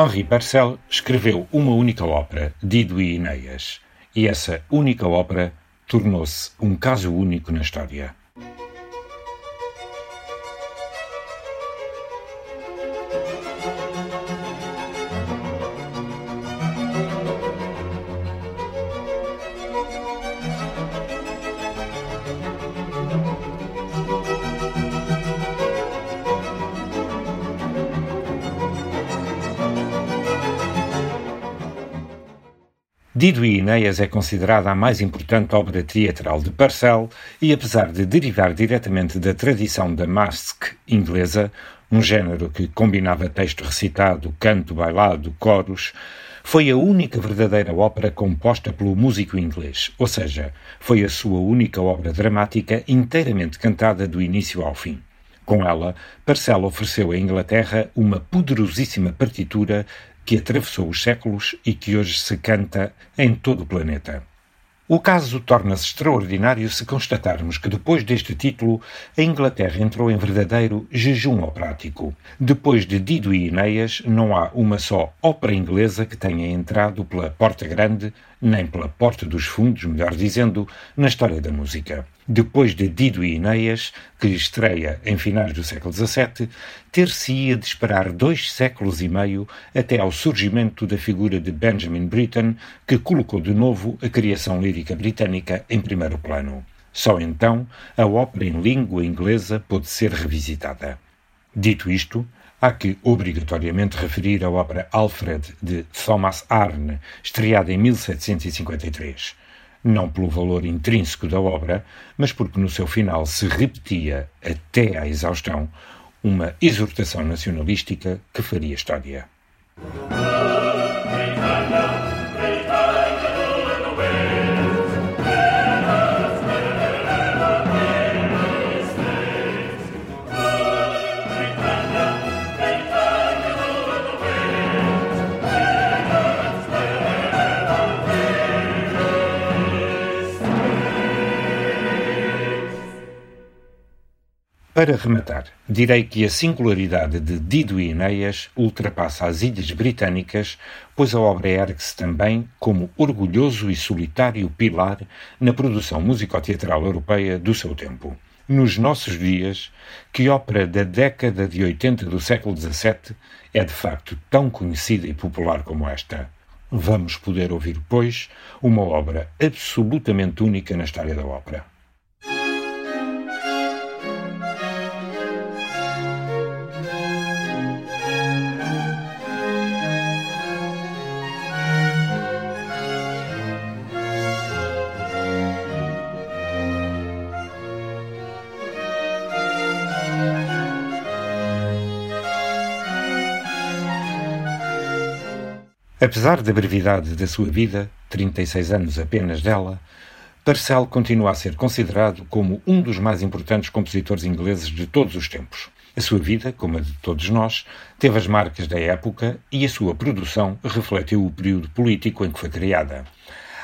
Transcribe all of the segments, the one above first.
Henri Purcell escreveu uma única ópera, Dido e Ineias, e essa única ópera tornou-se um caso único na história. Dido e Enéas é considerada a mais importante obra teatral de Purcell e, apesar de derivar diretamente da tradição da masque inglesa, um género que combinava texto recitado, canto bailado, coros, foi a única verdadeira ópera composta pelo músico inglês, ou seja, foi a sua única obra dramática inteiramente cantada do início ao fim. Com ela, Purcell ofereceu à Inglaterra uma poderosíssima partitura que atravessou os séculos e que hoje se canta em todo o planeta. O caso torna-se extraordinário se constatarmos que depois deste título a Inglaterra entrou em verdadeiro jejum operático. Depois de Dido e Enéas, não há uma só ópera inglesa que tenha entrado pela Porta Grande, nem pela Porta dos Fundos, melhor dizendo, na história da música depois de Dido e Enéas, que estreia em finais do século XVII, ter-se-ia de esperar dois séculos e meio até ao surgimento da figura de Benjamin Britten, que colocou de novo a criação lírica britânica em primeiro plano. Só então a ópera em língua inglesa pôde ser revisitada. Dito isto, há que obrigatoriamente referir a ópera Alfred de Thomas Arne, estreada em 1753 não pelo valor intrínseco da obra, mas porque no seu final se repetia até à exaustão uma exortação nacionalística que faria história. Para rematar, direi que a singularidade de Dido e Enéas ultrapassa as Ilhas Britânicas, pois a obra ergue-se também como orgulhoso e solitário pilar na produção musicoteatral europeia do seu tempo. Nos nossos dias, que ópera da década de 80 do século XVII é de facto tão conhecida e popular como esta? Vamos poder ouvir, pois, uma obra absolutamente única na história da ópera. Apesar da brevidade da sua vida, 36 anos apenas dela, Purcell continua a ser considerado como um dos mais importantes compositores ingleses de todos os tempos. A sua vida, como a de todos nós, teve as marcas da época e a sua produção refletiu o período político em que foi criada.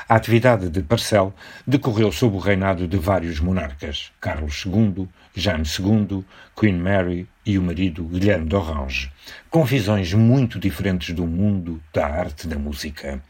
A atividade de Purcell decorreu sob o reinado de vários monarcas, Carlos II, Jaime II, Queen Mary e o marido Guilherme d'Orange, com visões muito diferentes do mundo, da arte, da música.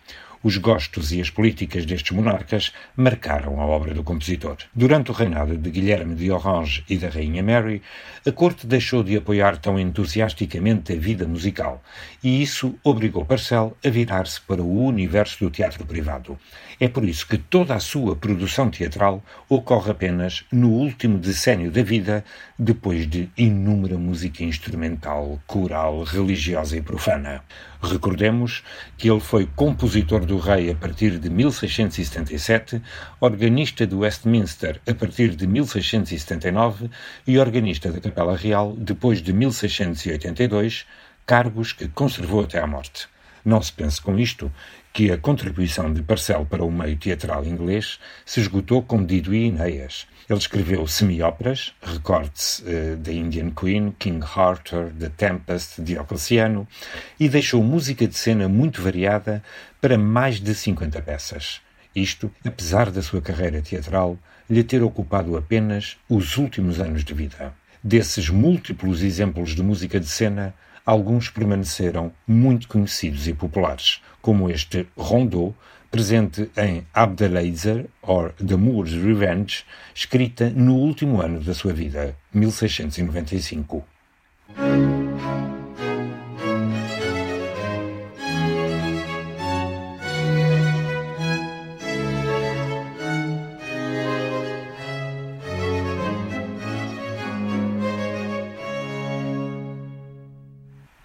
Os gostos e as políticas destes monarcas marcaram a obra do compositor. Durante o reinado de Guilherme de Orange e da Rainha Mary, a corte deixou de apoiar tão entusiasticamente a vida musical, e isso obrigou Parcel a virar-se para o universo do teatro privado. É por isso que toda a sua produção teatral ocorre apenas no último decênio da vida, depois de inúmera música instrumental, coral, religiosa e profana. Recordemos que ele foi compositor do rei a partir de 1677, organista do Westminster a partir de 1679 e organista da Capela Real depois de 1682, cargos que conservou até à morte. Não se pense com isto que a contribuição de Parcel para o meio teatral inglês se esgotou com Dido e Enéas. Ele escreveu semi-óperas, recorde-se uh, The Indian Queen, King Arthur, The Tempest, Diocleciano, e deixou música de cena muito variada para mais de 50 peças. Isto, apesar da sua carreira teatral lhe ter ocupado apenas os últimos anos de vida. Desses múltiplos exemplos de música de cena, alguns permaneceram muito conhecidos e populares, como este Rondeau, presente em Abdelaziz or The Moor's Revenge, escrita no último ano da sua vida, 1695.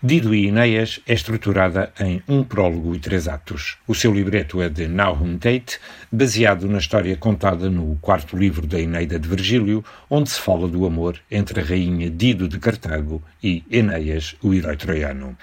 Dido e Enéas é estruturada em um prólogo e três atos. O seu libreto é de Nahum Tate, baseado na história contada no quarto livro da Eneida de Virgílio, onde se fala do amor entre a rainha Dido de Cartago e Enéas, o herói troiano.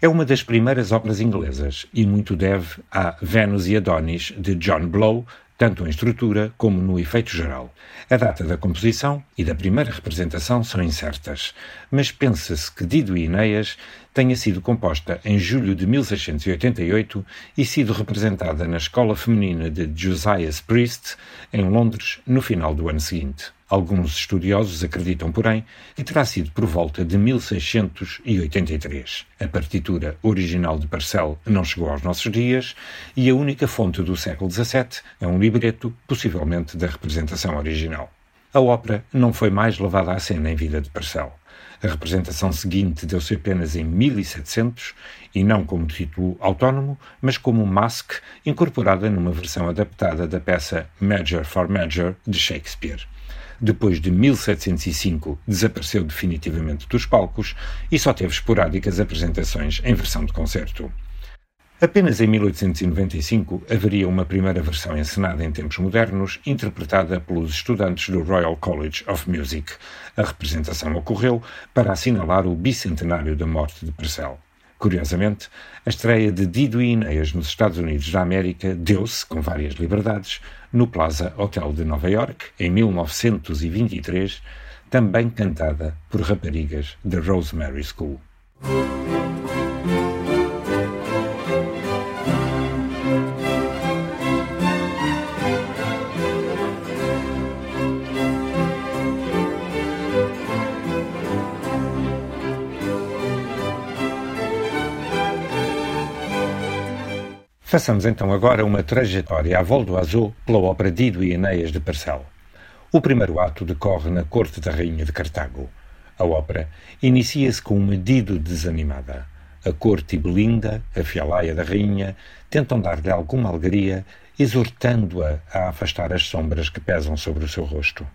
É uma das primeiras obras inglesas e muito deve a Vênus e Adonis de John Blow, tanto em estrutura como no efeito geral. A data da composição e da primeira representação são incertas, mas pensa-se que Dido e Enéas tenha sido composta em julho de 1688 e sido representada na Escola Feminina de Josiah Priest, em Londres, no final do ano seguinte. Alguns estudiosos acreditam, porém, que terá sido por volta de 1683. A partitura original de Parcel não chegou aos nossos dias e a única fonte do século XVII é um libreto, possivelmente da representação original. A ópera não foi mais levada à cena em vida de Parcel. A representação seguinte deu-se apenas em 1700 e não como título autónomo, mas como Mask, incorporada numa versão adaptada da peça Major for Major de Shakespeare depois de 1705 desapareceu definitivamente dos palcos e só teve esporádicas apresentações em versão de concerto. Apenas em 1895 haveria uma primeira versão encenada em tempos modernos, interpretada pelos estudantes do Royal College of Music. A representação ocorreu para assinalar o bicentenário da morte de Purcell. Curiosamente, a estreia de Dido e nos Estados Unidos da América deu-se, com várias liberdades, no Plaza Hotel de Nova York, em 1923, também cantada por raparigas da Rosemary School. Façamos então agora uma trajetória à volta do azul pela ópera Dido e Enéas de Parcel. O primeiro ato decorre na corte da rainha de Cartago. A ópera inicia-se com uma Dido desanimada. A corte e Belinda, a fialaia da rainha, tentam dar-lhe alguma alegria, exortando-a a afastar as sombras que pesam sobre o seu rosto.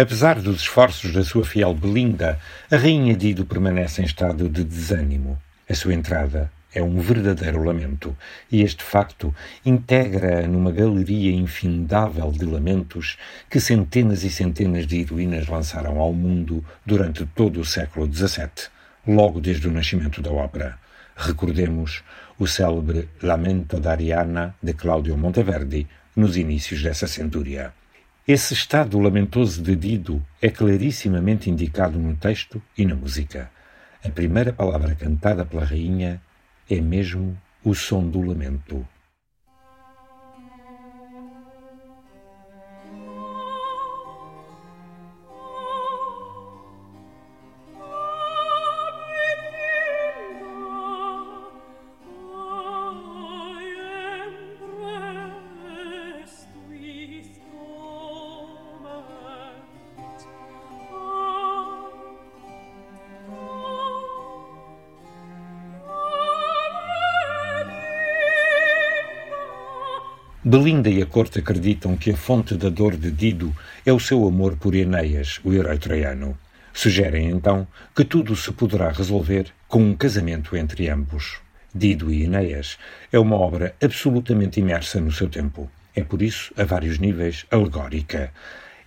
Apesar dos esforços da sua fiel Belinda, a rainha Dido permanece em estado de desânimo. A sua entrada é um verdadeiro lamento, e este facto integra numa galeria infindável de lamentos que centenas e centenas de heroínas lançaram ao mundo durante todo o século XVII, logo desde o nascimento da ópera. Recordemos o célebre Lamento da Ariana de Claudio Monteverdi nos inícios dessa centúria. Esse estado lamentoso de Dido é clarissimamente indicado no texto e na música. A primeira palavra cantada pela rainha é mesmo o som do lamento. Belinda e a corte acreditam que a fonte da dor de Dido é o seu amor por Enéas, o herói troiano. Sugerem então que tudo se poderá resolver com um casamento entre ambos. Dido e Enéas é uma obra absolutamente imersa no seu tempo. É por isso, a vários níveis, alegórica.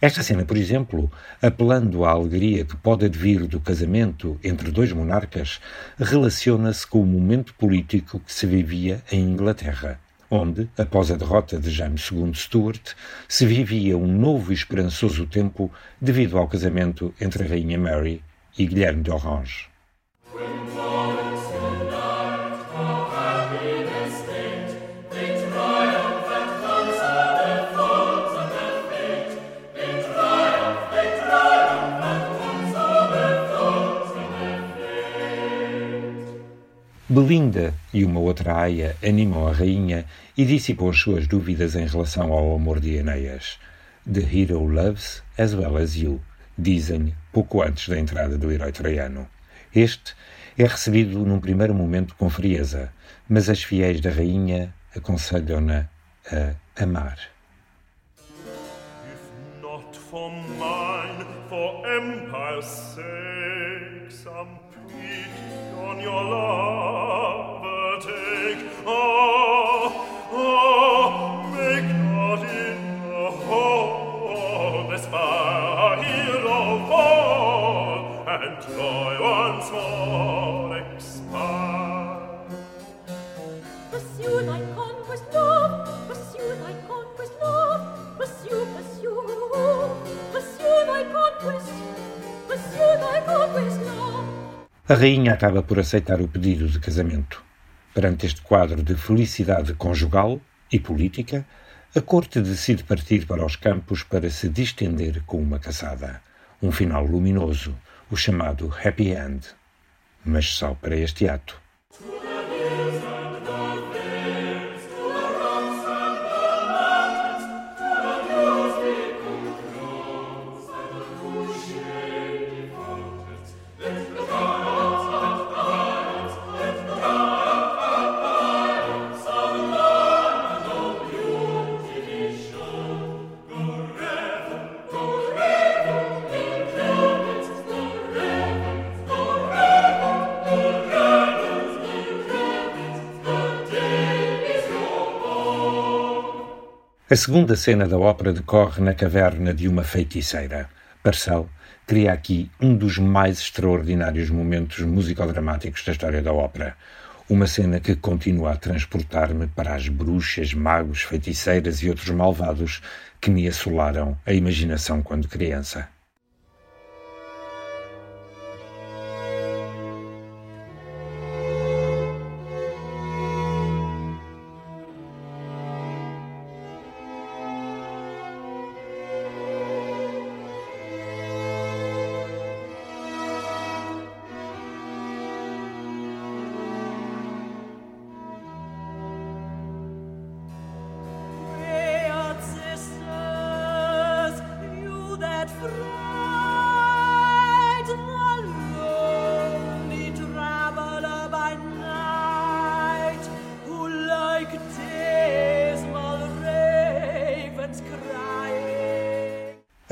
Esta cena, por exemplo, apelando à alegria que pode advir do casamento entre dois monarcas, relaciona-se com o momento político que se vivia em Inglaterra, onde, após a derrota de James II Stuart, se vivia um novo e esperançoso tempo devido ao casamento entre a Rainha Mary e Guilherme de Orange. Belinda e uma outra aia animam a rainha e dissipam as suas dúvidas em relação ao amor de Enéas. The hero loves as well as you, dizem pouco antes da entrada do herói troiano. Este é recebido num primeiro momento com frieza, mas as fiéis da rainha aconselham-na a amar. If not for mine, for empire's sake, some pity on your love. A rainha acaba por aceitar o pedido de casamento. Perante este quadro de felicidade conjugal e política, a corte decide partir para os campos para se distender com uma caçada. Um final luminoso, o chamado happy end. Mas só para este ato. A segunda cena da ópera decorre na caverna de uma feiticeira. Parcel cria aqui um dos mais extraordinários momentos musicodramáticos da história da ópera. Uma cena que continua a transportar-me para as bruxas, magos, feiticeiras e outros malvados que me assolaram a imaginação quando criança.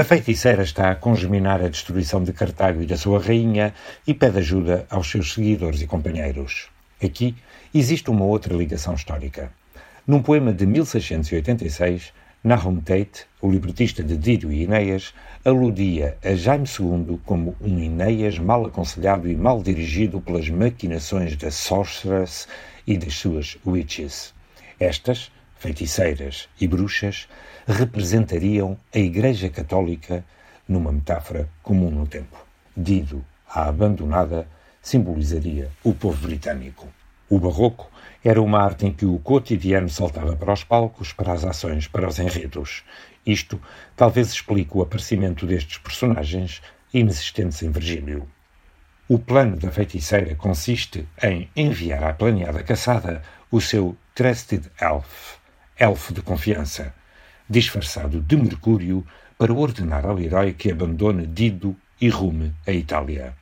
Feiticeira está a congeminar a destruição de Cartago e da sua rainha e pede ajuda aos seus seguidores e companheiros. Aqui existe uma outra ligação histórica. Num poema de 1686, Nahum Tate, o libretista de Dido e Inéas, aludia a Jaime II como um Inéas mal aconselhado e mal dirigido pelas maquinações da sorceress e das suas witches. Estas, feiticeiras e bruxas, representariam a Igreja Católica numa metáfora comum no tempo. Dido, a abandonada, simbolizaria o povo britânico. O barroco era uma arte em que o cotidiano saltava para os palcos, para as ações, para os enredos. Isto talvez explique o aparecimento destes personagens inexistentes em Virgílio. O plano da feiticeira consiste em enviar à planeada caçada o seu Trusted Elf, elfo de confiança, disfarçado de Mercúrio, para ordenar ao herói que abandone Dido e rume a Itália.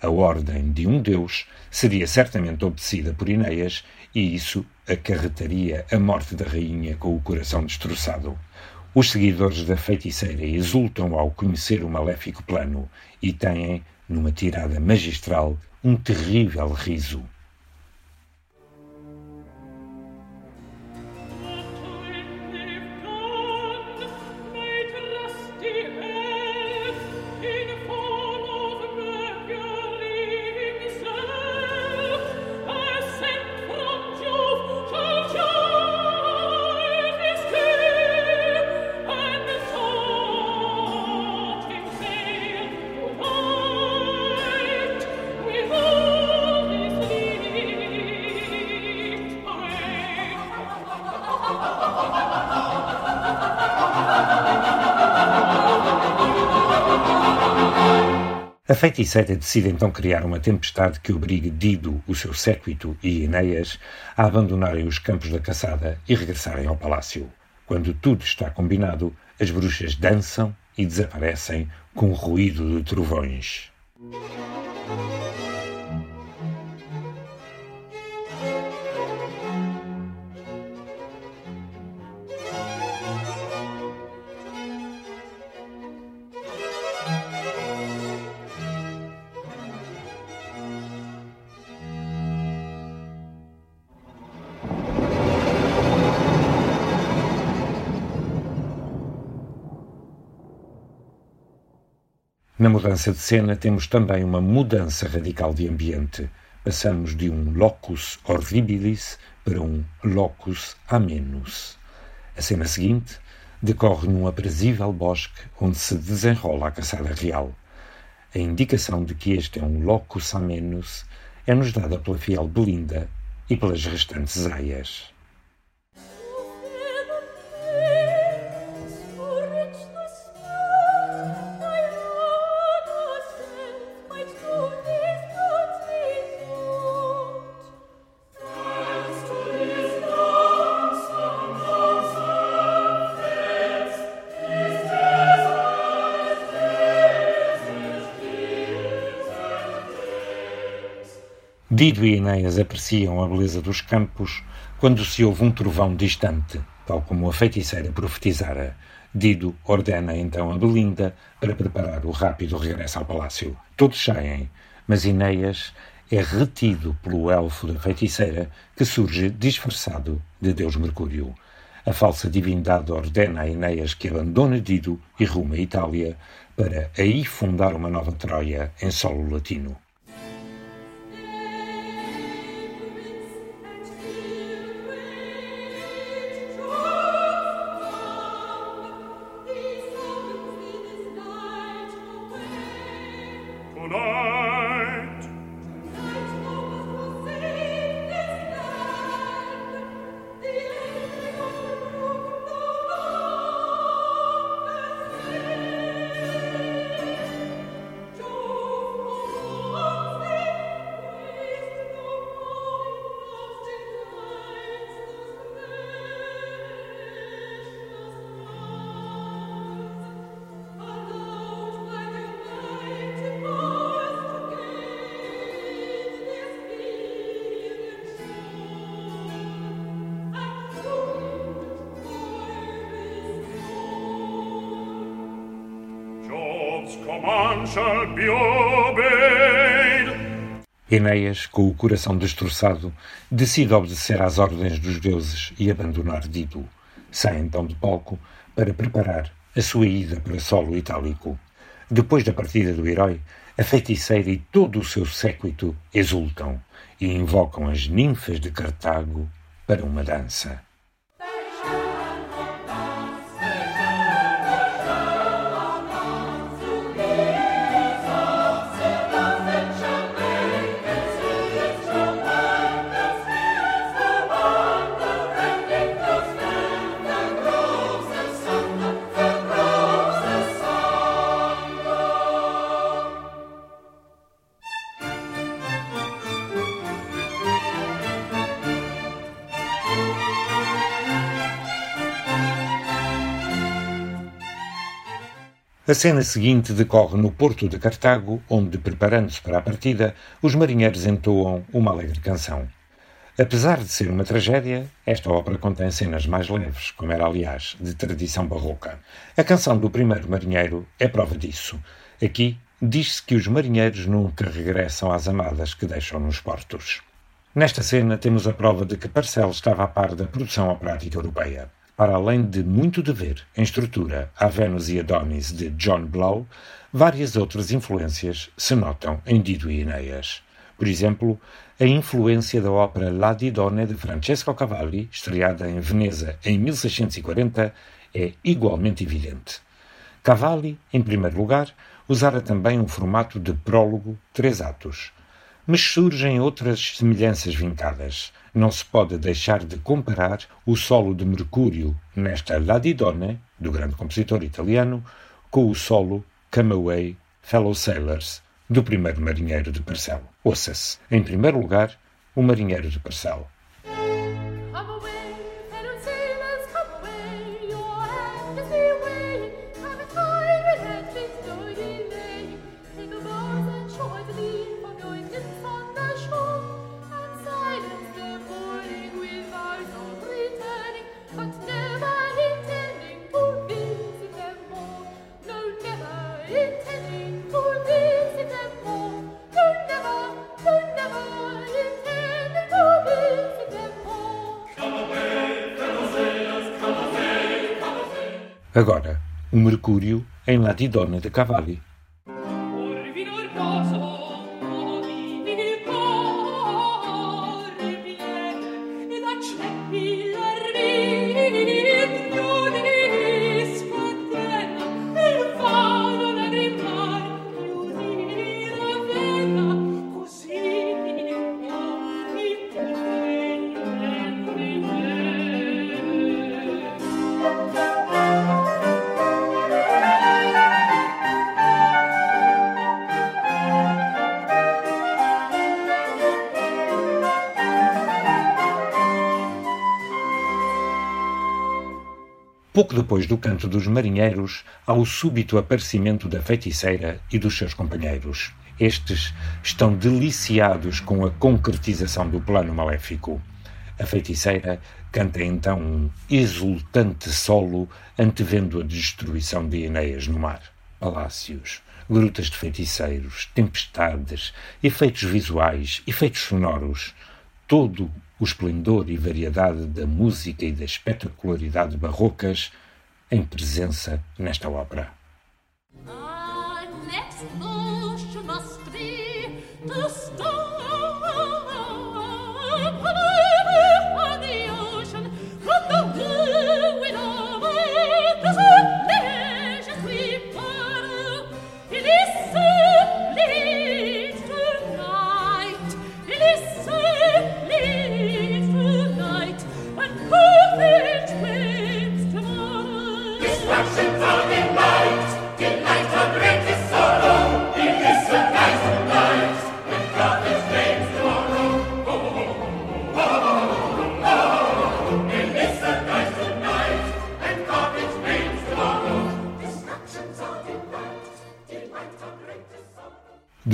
A ordem de um deus seria certamente obedecida por Inéas e isso acarretaria a morte da rainha com o coração destroçado. Os seguidores da feiticeira exultam ao conhecer o maléfico plano e têm, numa tirada magistral, um terrível riso. Feiticeira decide então criar uma tempestade que obrigue Dido, o seu séquito e Enéas a abandonarem os campos da caçada e regressarem ao palácio. Quando tudo está combinado, as bruxas dançam e desaparecem com ruído de trovões. Na mudança de cena, temos também uma mudança radical de ambiente. Passamos de um locus horribilis para um locus amenus. A cena seguinte decorre num aprazível bosque onde se desenrola a caçada real. A indicação de que este é um locus amenus é-nos dada pela fiel Belinda e pelas restantes aias. Dido e Enéas apreciam a beleza dos campos quando se ouve um trovão distante, tal como a feiticeira profetizara. Dido ordena então a Belinda para preparar o rápido regresso ao palácio. Todos saem, mas Enéas é retido pelo elfo da feiticeira que surge disfarçado de Deus Mercúrio. A falsa divindade ordena a Enéas que abandone Dido e rume a Itália para aí fundar uma nova Troia em solo latino. Enéas, com o coração destroçado, decide obedecer às ordens dos deuses e abandonar Dido. Sai então de palco para preparar a sua ida para solo itálico. Depois da partida do herói, a feiticeira e todo o seu séquito exultam e invocam as ninfas de Cartago para uma dança. A cena seguinte decorre no porto de Cartago, onde, preparando-se para a partida, os marinheiros entoam uma alegre canção. Apesar de ser uma tragédia, esta ópera contém cenas mais leves, como era, aliás, de tradição barroca. A canção do primeiro marinheiro é prova disso. Aqui diz-se que os marinheiros nunca regressam às amadas que deixam nos portos. Nesta cena temos a prova de que Parcel estava a par da produção operática europeia. Para além de muito dever em estrutura a Vênus e Adonis de John Blow, várias outras influências se notam em Dido e Enéas. Por exemplo, a influência da ópera La Didone de Francesco Cavalli, estreada em Veneza em 1640, é igualmente evidente. Cavalli, em primeiro lugar, usara também um formato de prólogo, três atos. Mas surgem outras semelhanças vincadas. Não se pode deixar de comparar o solo de Mercúrio nesta La Didone, do grande compositor italiano, com o solo Come Away, Fellow Sailors, do primeiro marinheiro de Parcel. Ouça-se, em primeiro lugar, o marinheiro de Parcel. Agora, o Mercúrio em Latidona de Cavalli. Pouco depois do canto dos marinheiros, há o súbito aparecimento da feiticeira e dos seus companheiros. Estes estão deliciados com a concretização do plano maléfico. A feiticeira canta então um exultante solo antevendo a destruição de Enéas no mar. Palácios, grutas de feiticeiros, tempestades, efeitos visuais, efeitos sonoros, todo o esplendor e variedade da música e da espetacularidade barrocas em presença nesta ópera.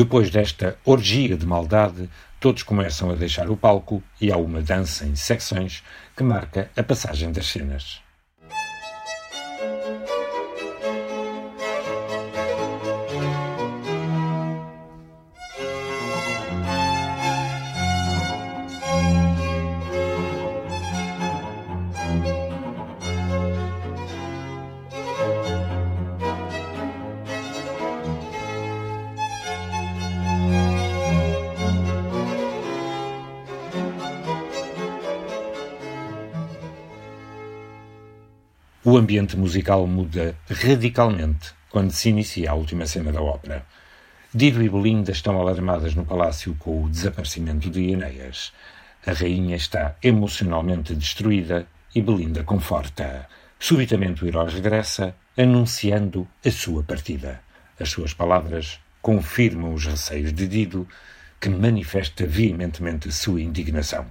Depois desta orgia de maldade, todos começam a deixar o palco e há uma dança em secções que marca a passagem das cenas. O ambiente musical muda radicalmente quando se inicia a última cena da ópera. Dido e Belinda estão alarmadas no palácio com o desaparecimento de Enéas. A rainha está emocionalmente destruída e Belinda conforta. Subitamente o herói regressa, anunciando a sua partida. As suas palavras confirmam os receios de Dido, que manifesta veementemente a sua indignação.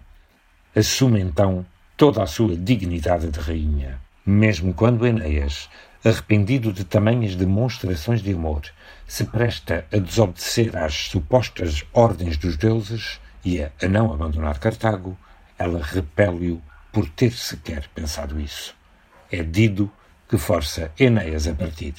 Assume então toda a sua dignidade de rainha. Mesmo quando Enéas, arrependido de tamanhas demonstrações de amor, se presta a desobedecer às supostas ordens dos deuses e a, a não abandonar Cartago, ela repele-o por ter sequer pensado isso. É Dido que força Enéas a partir.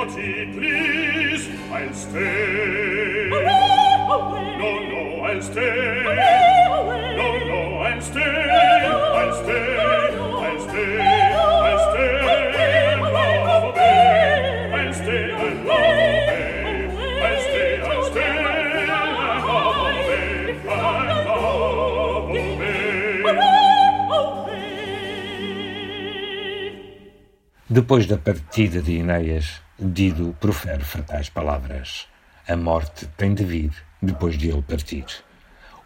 voti, please, I'll stay. Away, away. No, no, I'll stay. Away, away. No, no, I'll stay. Depois da partida de Enéas, Dido profere fatais palavras. A morte tem de vir depois de ele partir.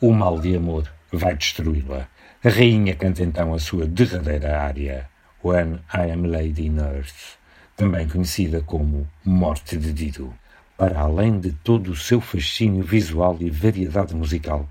O mal de amor vai destruí-la. A rainha canta então a sua derradeira área, When I Am Lady in Earth, também conhecida como Morte de Dido. Para além de todo o seu fascínio visual e variedade musical,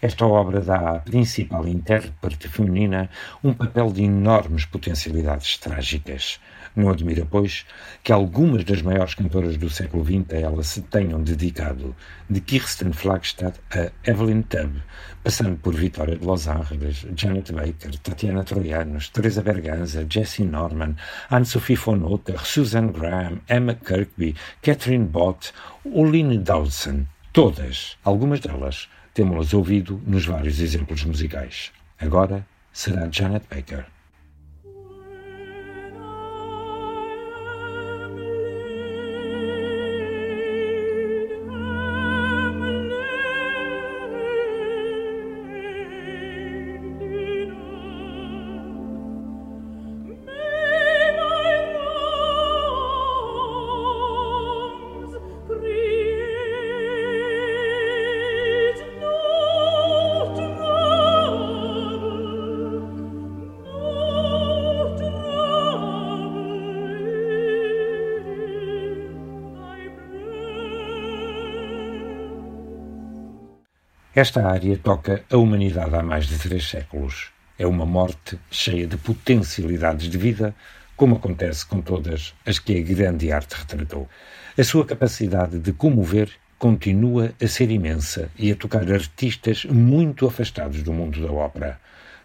esta obra dá à principal intérprete feminina um papel de enormes potencialidades trágicas. Não admira, pois, que algumas das maiores cantoras do século XX a ela se tenham dedicado, de Kirsten Flagstad a Evelyn Tubb, passando por Vitória de Los Angeles, Janet Baker, Tatiana Troianos, Teresa Berganza, Jessie Norman, Anne-Sophie von Otter, Susan Graham, Emma Kirkby, Catherine Bott, Oline Dawson. Todas, algumas delas, temos-las ouvido nos vários exemplos musicais. Agora será Janet Baker. Esta área toca a humanidade há mais de três séculos. É uma morte cheia de potencialidades de vida, como acontece com todas as que a grande arte retratou. A sua capacidade de comover continua a ser imensa e a tocar artistas muito afastados do mundo da ópera.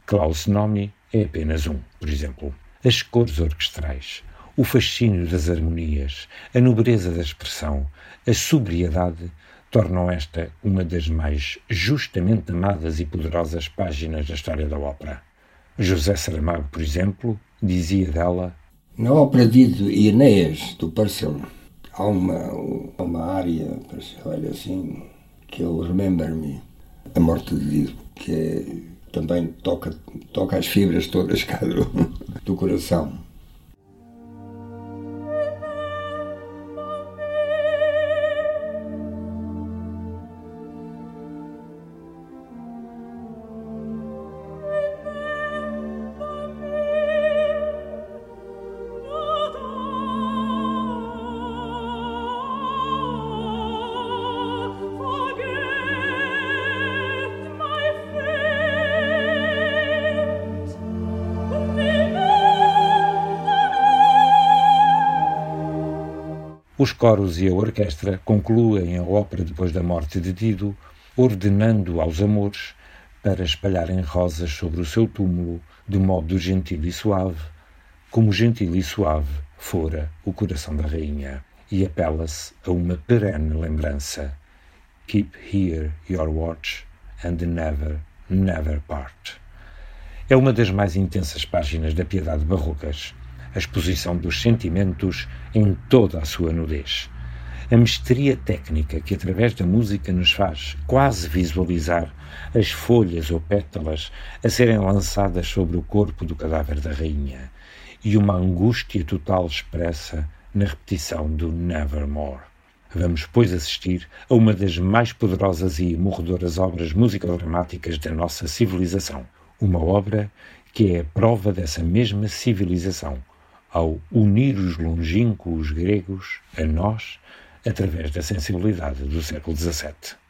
Klaus Nomi é apenas um, por exemplo. As cores orquestrais, o fascínio das harmonias, a nobreza da expressão, a sobriedade tornam esta uma das mais justamente amadas e poderosas páginas da história da ópera. José Saramago, por exemplo, dizia dela: Na ópera de Enéas, do Purcell, há uma, uma área, olha assim, que é o Remember Me, a morte de Dido, que é, também toca, toca as fibras todas cá do, do coração. Os coros e a orquestra concluem a ópera depois da morte de Dido, ordenando aos amores para espalharem rosas sobre o seu túmulo de modo gentil e suave, como gentil e suave fora o coração da rainha, e apela-se a uma perene lembrança. Keep here your watch and never, never part. É uma das mais intensas páginas da piedade barrocas a exposição dos sentimentos em toda a sua nudez. A mestria técnica que, através da música, nos faz quase visualizar as folhas ou pétalas a serem lançadas sobre o corpo do cadáver da rainha, e uma angústia total expressa na repetição do Nevermore. Vamos, pois, assistir a uma das mais poderosas e morredoras obras musicodramáticas da nossa civilização. Uma obra que é a prova dessa mesma civilização, ao unir os longínquos gregos a nós através da sensibilidade do século XVII.